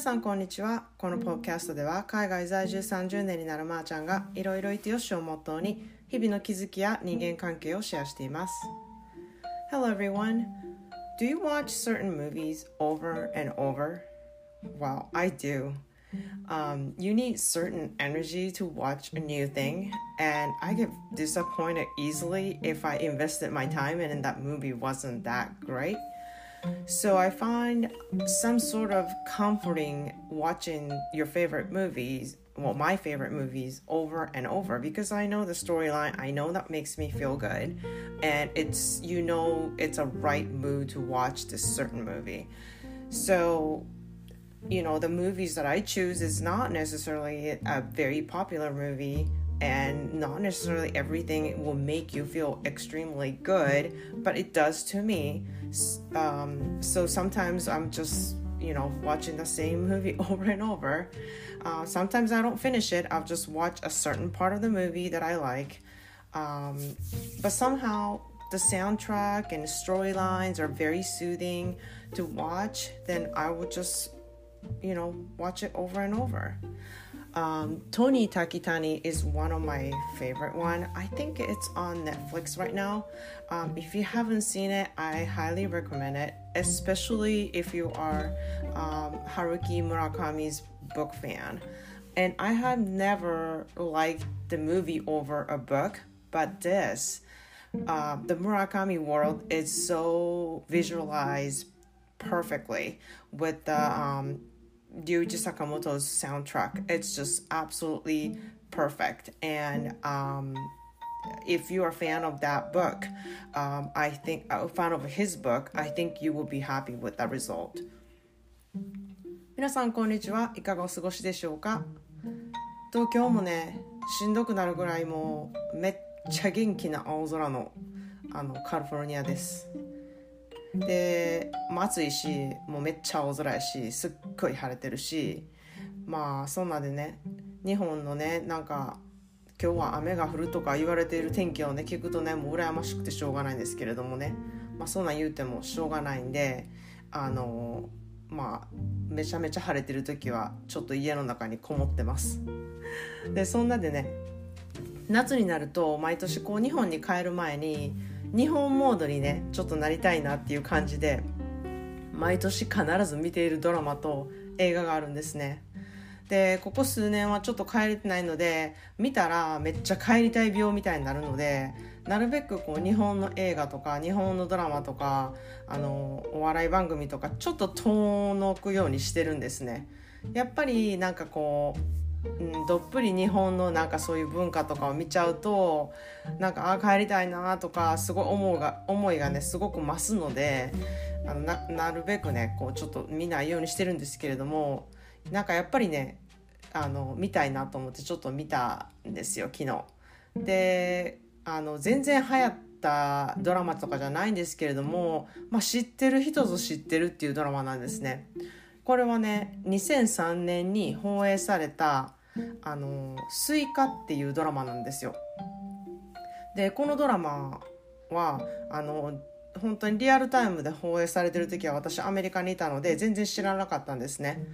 さんこんにちはこのポッドキャストでは海外在住30年になるまーちゃんがいろいろいてよしをモットーに日々の気づきや人間関係をシェアしています Hello everyone Do you watch certain movies over and over? Well, I do. Um, you need certain energy to watch a new thing, and I get disappointed easily if I invested my time and that movie wasn't that great. So I find some sort of comforting watching your favorite movies, well, my favorite movies over and over because I know the storyline. I know that makes me feel good, and it's you know it's a right mood to watch this certain movie. So you know the movies that I choose is not necessarily a very popular movie and not necessarily everything will make you feel extremely good, but it does to me. Um, so sometimes I'm just, you know, watching the same movie over and over. Uh, sometimes I don't finish it, I'll just watch a certain part of the movie that I like. Um, but somehow the soundtrack and storylines are very soothing to watch, then I would just, you know, watch it over and over. Um, Tony Takitani is one of my favorite one. I think it's on Netflix right now. Um, if you haven't seen it, I highly recommend it, especially if you are um, Haruki Murakami's book fan. And I have never liked the movie over a book, but this, uh, the Murakami world is so visualized perfectly with the um, Ryuichi Sakamoto's soundtrack. It's just absolutely perfect. And um, if you're a fan of that book, um, I think a fan of his book, I think you will be happy with the result. 皆さんこんにちはいかがお過ごしでしょうか東京もねしんどくなるぐらいもうめっちゃ元気な青空のあのカリフォルニアですで、まあ、暑いしもうめっちゃ青空やしすっごい晴れてるしまあそんなでね日本のねなんか今日は雨が降るとか言われている天気をね聞くとねもう羨ましくてしょうがないんですけれどもね、まあ、そんなん言うてもしょうがないんであのまあめちゃめちゃ晴れてる時はちょっと家の中にこもってます。でそんなでね夏になると毎年こう日本に帰る前に日本モードにねちょっとなりたいなっていう感じで毎年必ず見ているドラマと映画があるんですね。でここ数年はちょっと帰れてないので見たらめっちゃ帰りたい病みたいになるのでなるべくこう日本の映画とか日本のドラマとかあのお笑い番組とかちょっと遠のくようにしてるんですね。やっぱりなんかこううん、どっぷり日本のなんかそういう文化とかを見ちゃうとなんかああ帰りたいなとかすごい思うが思いがねすごく増すのであのななるべくねこうちょっと見ないようにしてるんですけれどもなんかやっぱりねあの見たいなと思ってちょっと見たんですよ昨日。であの全然流行ったドラマとかじゃないんですけれども、まあ、知ってる人ぞ知ってるっていうドラマなんですね。これはね2003年に放映されたあの「すいか」っていうドラマなんですよ。でこのドラマはあの本当にリアルタイムで放映されてる時は私アメリカにいたので全然知らなかったんですね。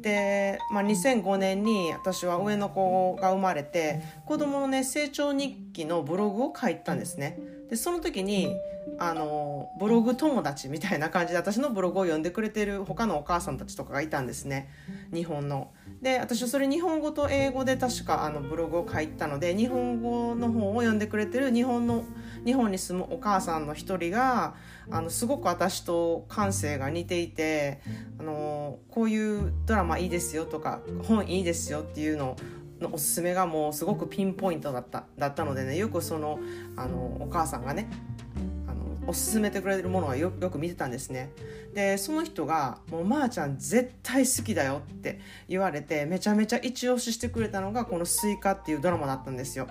で、まあ、2005年に私は上の子が生まれて子供のね成長日記のブログを書いたんですね。でその時にあのブログ友達みたいな感じで私のブログを読んでくれてる他のお母さんたちとかがいたんですね日本の。で私それ日本語と英語で確かあのブログを書いたので日本語の方を読んでくれてる日本の日本に住むお母さんの一人があのすごく私と感性が似ていてあのこういうドラマいいですよとか本いいですよっていうのをのおすすめがもうすごくピンポイントだっただったのでねよくそのあのお母さんがねあのおすすめてくれるものはよよく見てたんですね。でその人が「もうまーちゃん絶対好きだよ」って言われてめちゃめちゃ一押ししてくれたのがこの「スイカ」っていうドラマだったんですよ。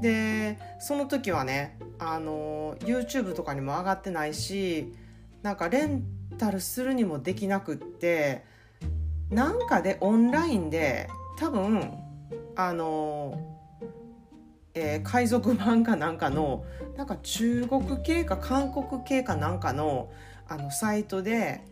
でその時はねあの YouTube とかにも上がってないしなんかレンタルするにもできなくってなんかでオンラインで多分あの、えー、海賊版かなんかのなんか中国系か韓国系かなんかのあのサイトで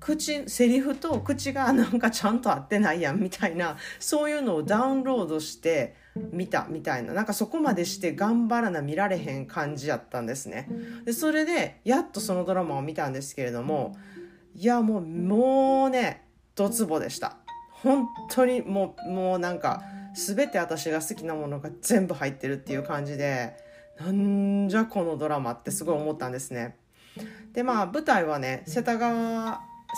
口セリフと口がなんかちゃんと合ってないやんみたいなそういうのをダウンロードして見たみたいな。なんかそこまでして頑張らな見られへん感じやったんですね。でそれでやっとそのドラマを見たんですけれどもいやもうもうねドツボでした。本当にもうもうなんか全て私が好きなものが全部入ってるっていう感じでなんじゃこのドラマってすごい思ったんですねでまあ舞台はね世田谷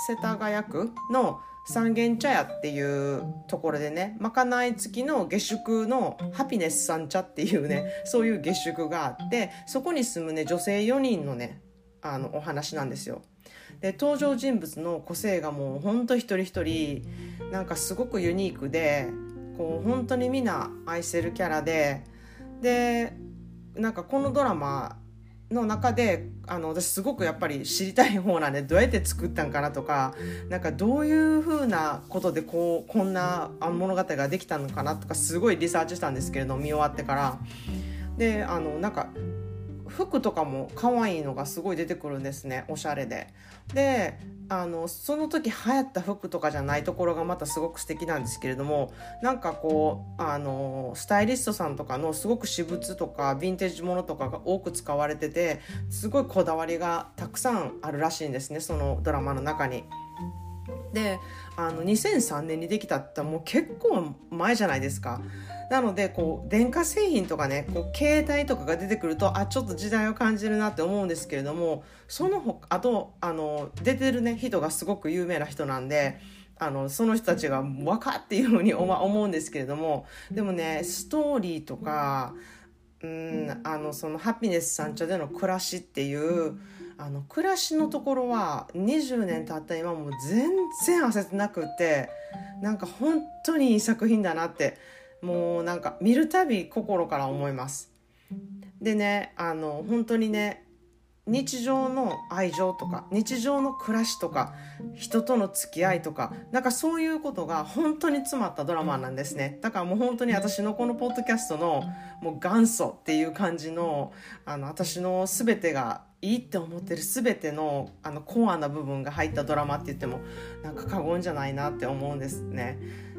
世田谷区の三軒茶屋っていうところでねまかない付きの下宿のハピネス三茶っていうねそういう下宿があってそこに住むね女性4人のねあのお話なんですよ。で登場人物の個性がもうほんと一人一人なんかすごくユニークでこう本当にみんな愛せるキャラででなんかこのドラマの中であの私すごくやっぱり知りたい方なんでどうやって作ったんかなとかなんかどういうふうなことでこうこんな物語ができたのかなとかすごいリサーチしたんですけれど見終わってから。であのなんか服とかも可愛いのがすごい出てくるんですねおしゃれで。であのその時流行った服とかじゃないところがまたすごく素敵なんですけれどもなんかこうあのスタイリストさんとかのすごく私物とかヴィンテージものとかが多く使われててすごいこだわりがたくさんあるらしいんですねそのドラマの中に。であの2003年にできたってもう結構前じゃないですか。なのでこう電化製品とかねこう携帯とかが出てくるとあちょっと時代を感じるなって思うんですけれどもそのほあとあの出てるね人がすごく有名な人なんで。あのその人たちが若っていうふうに思うんですけれどもでもねストーリーとかうんあのそのハピネス三茶での暮らしっていうあの暮らしのところは20年経った今も全然焦ってなくってなんか本当にいい作品だなってもうなんか見るたび心から思います。でねあの本当にね日常の愛情とか日常の暮らしとか人との付き合いとかなんかそういうことが本当に詰まったドラマなんですねだからもう本当に私のこのポッドキャストのもう元祖っていう感じのあの私の全てがいいって思ってる全てのあのコアな部分が入ったドラマって言ってもなんか過言じゃないなって思うんですね。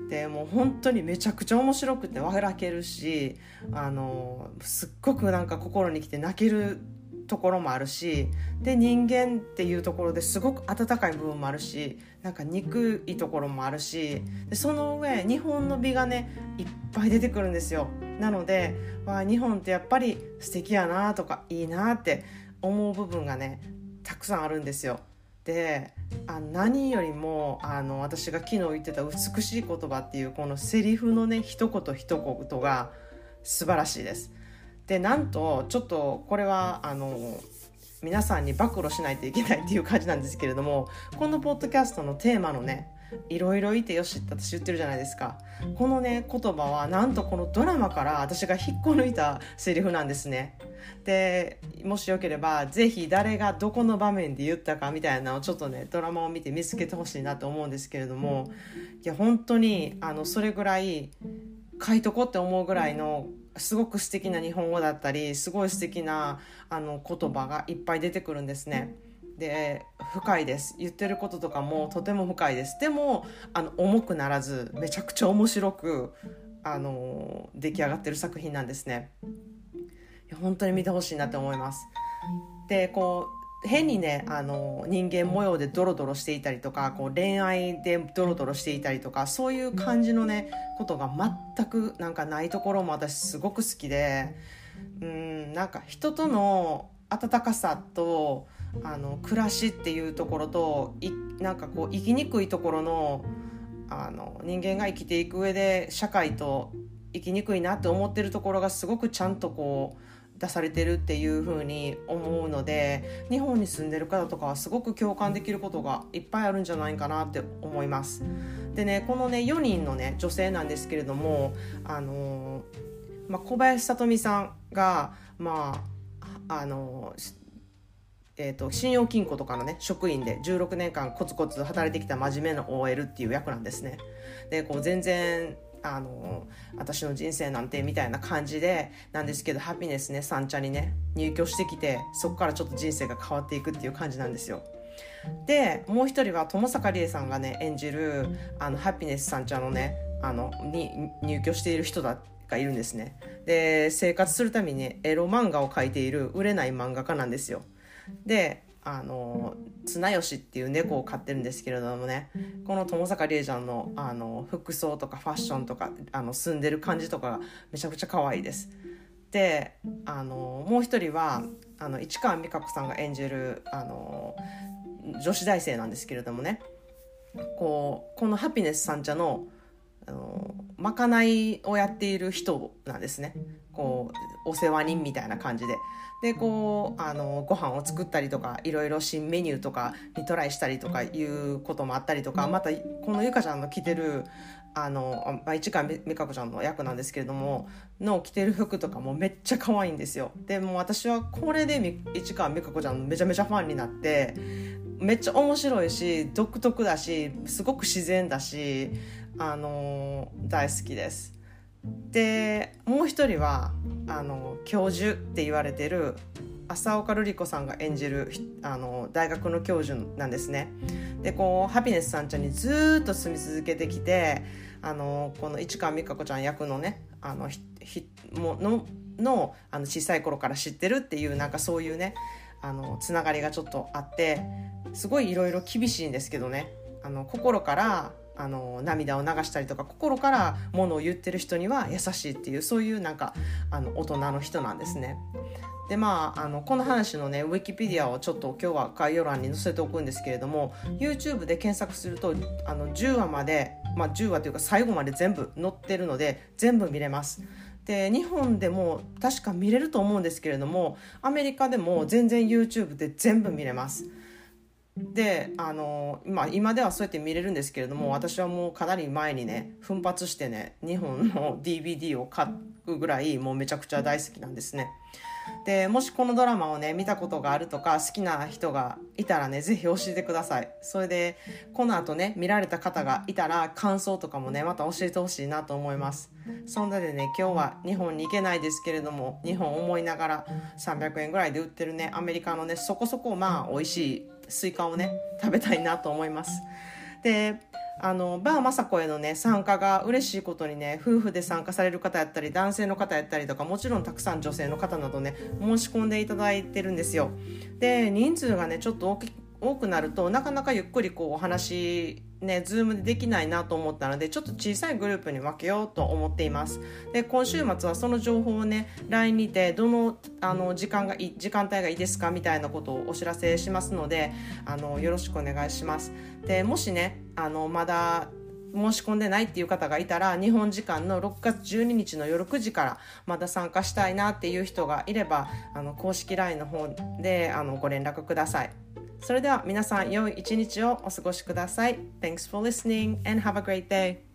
でもう本当にめちゃくちゃ面白くて笑けるしあのすっごくなんか心にきて泣けるところもあるしで人間っていうところですごく温かい部分もあるしなんか憎いところもあるしでその上日本の美がねいっぱい出てくるんですよ。なのでわ日本ってやっぱり素敵やなとかいいなって思う部分がねたくさんあるんですよ。であ何よりもあの私が昨日言ってた美しい言葉っていうこのセリフのね一言一言が素晴らしいです。でなんとちょっとこれはあの皆さんに暴露しないといけないっていう感じなんですけれどもこのポッドキャストのテーマのねいろいろいてよしって私言ってるじゃないですか。このね言葉はなんとこのドラマから私が引っこ抜いたセリフなんですね。でもしよければぜひ誰がどこの場面で言ったかみたいなのをちょっとねドラマを見て見つけてほしいなと思うんですけれども。いや本当にあのそれぐらい書いとこって思うぐらいのすごく素敵な日本語だったりすごい素敵なあな言葉がいっぱい出てくるんですね。で深いです。言ってることとかもとても深いです。でもあの重くならずめちゃくちゃ面白くあの出来上がってる作品なんですね。本当に見てほしいなって思います。でこう変にねあの人間模様でドロドロしていたりとかこう恋愛でドロドロしていたりとかそういう感じのねことが全くなんかないところも私すごく好きでうんなんか人との温かさとあの暮らしっていうところといなんかこう生きにくいところのあの人間が生きていく上で社会と生きにくいなって思ってるところがすごくちゃんとこう出されてるっていう風に思うので日本に住んでる方とかはすごく共感できることがいっぱいあるんじゃないかなって思います。でねこのね4人のね女性なんですけれどもあの、まあ、小林さとみさんがまああのえーと、信用金庫とかのね職員で16年間コツコツ働いてきた真面目な OL っていう役なんですね。でこう全然あの私の人生なんてみたいな感じでなんですけどハピネスね三茶にね入居してきてそこからちょっと人生が変わっていくっていう感じなんですよ。でもう一人は友坂理恵さんがね演じるあのハピネスさんちゃんのねあのに入居している人だがいるんですねで生活するためにエロ漫画を描いている売れない漫画家なんですよであの綱吉っていう猫を飼ってるんですけれどもねこの友坂理恵ちゃんのあの服装とかファッションとかあの住んでる感じとかがめちゃくちゃ可愛いです。であのもう一人はあの市川美香子さんが演じるあの女子大生なんですけれどもねこうこのハピネス三茶のあのまかないをやっている人なんですね。こうお世話人みたいな感じで。でこうあのご飯を作ったりとかいろいろ新メニューとかにトライしたりとかいうこともあったりとかまたこのゆかちゃんの着てるあの、まあ、市川美香子ちゃんの役なんですけれどもの着てる服とかもめっちゃ可愛いんですよ。でも私はこれで市川美香子ちゃんめちゃめちゃファンになってめっちゃ面白いし独特だしすごく自然だしあの大好きですでもう一人はあの教授って言われてる浅岡瑠璃子さんが演じるあの大学の教授なんですね。でこうハピネスさんちゃんにずっと住み続けてきてあのこの市川美香子ちゃん役のねあのひもののあの小さい頃から知ってるっていうなんかそういうねあのつながりがちょっとあってすごいいろいろ厳しいんですけどねあの心からあの涙を流したりとか心からものを言ってる人には優しいっていうそういうなんかあの大人の人なんですね。でまあ、あのこの話のねウィキペディアをちょっと今日は概要欄に載せておくんですけれども YouTube で検索するとあの10話まで、まあ、10話というか最後まで全部載ってるので全部見れます。で日本でも確か見れると思うんですけれどもアメリカでも全然 YouTube で全部見れます。であの、まあ、今ではそうやって見れるんですけれども私はもうかなり前にね奮発してね日本の DVD を買うぐらいもうめちゃくちゃ大好きなんですね。でもしこのドラマをね見たことがあるとか好きな人がいたらね是非教えてください。それでこの後ね見られた方がいたら感想とかもねまた教えてほしいなと思います。そんなでね今日は日本に行けないですけれども日本思いながら300円ぐらいで売ってるねアメリカのねそこそこまあ美味しいスイカをね食べたいなと思います。であのバー雅子へのね参加が嬉しいことにね夫婦で参加される方やったり男性の方やったりとかもちろんたくさん女性の方などね申し込んでいただいてるんですよ。で人数がねちょっと多くなるとなかなかゆっくりこうお話ね、ズームでできないなと思ったのでちょっと小さいグループに分けようと思っていますで今週末はその情報をね LINE にてどのあの時間がい時間帯がいいですかみたいなことをお知らせしますのであのよろしくお願いしますでもしねあのまだ申し込んでないっていう方がいたら日本時間の6月12日の夜9時からまだ参加したいなっていう人がいればあの公式 LINE の方であのご連絡ください。それでは皆さん良い一日をお過ごしください。Thanks for listening and have a great day.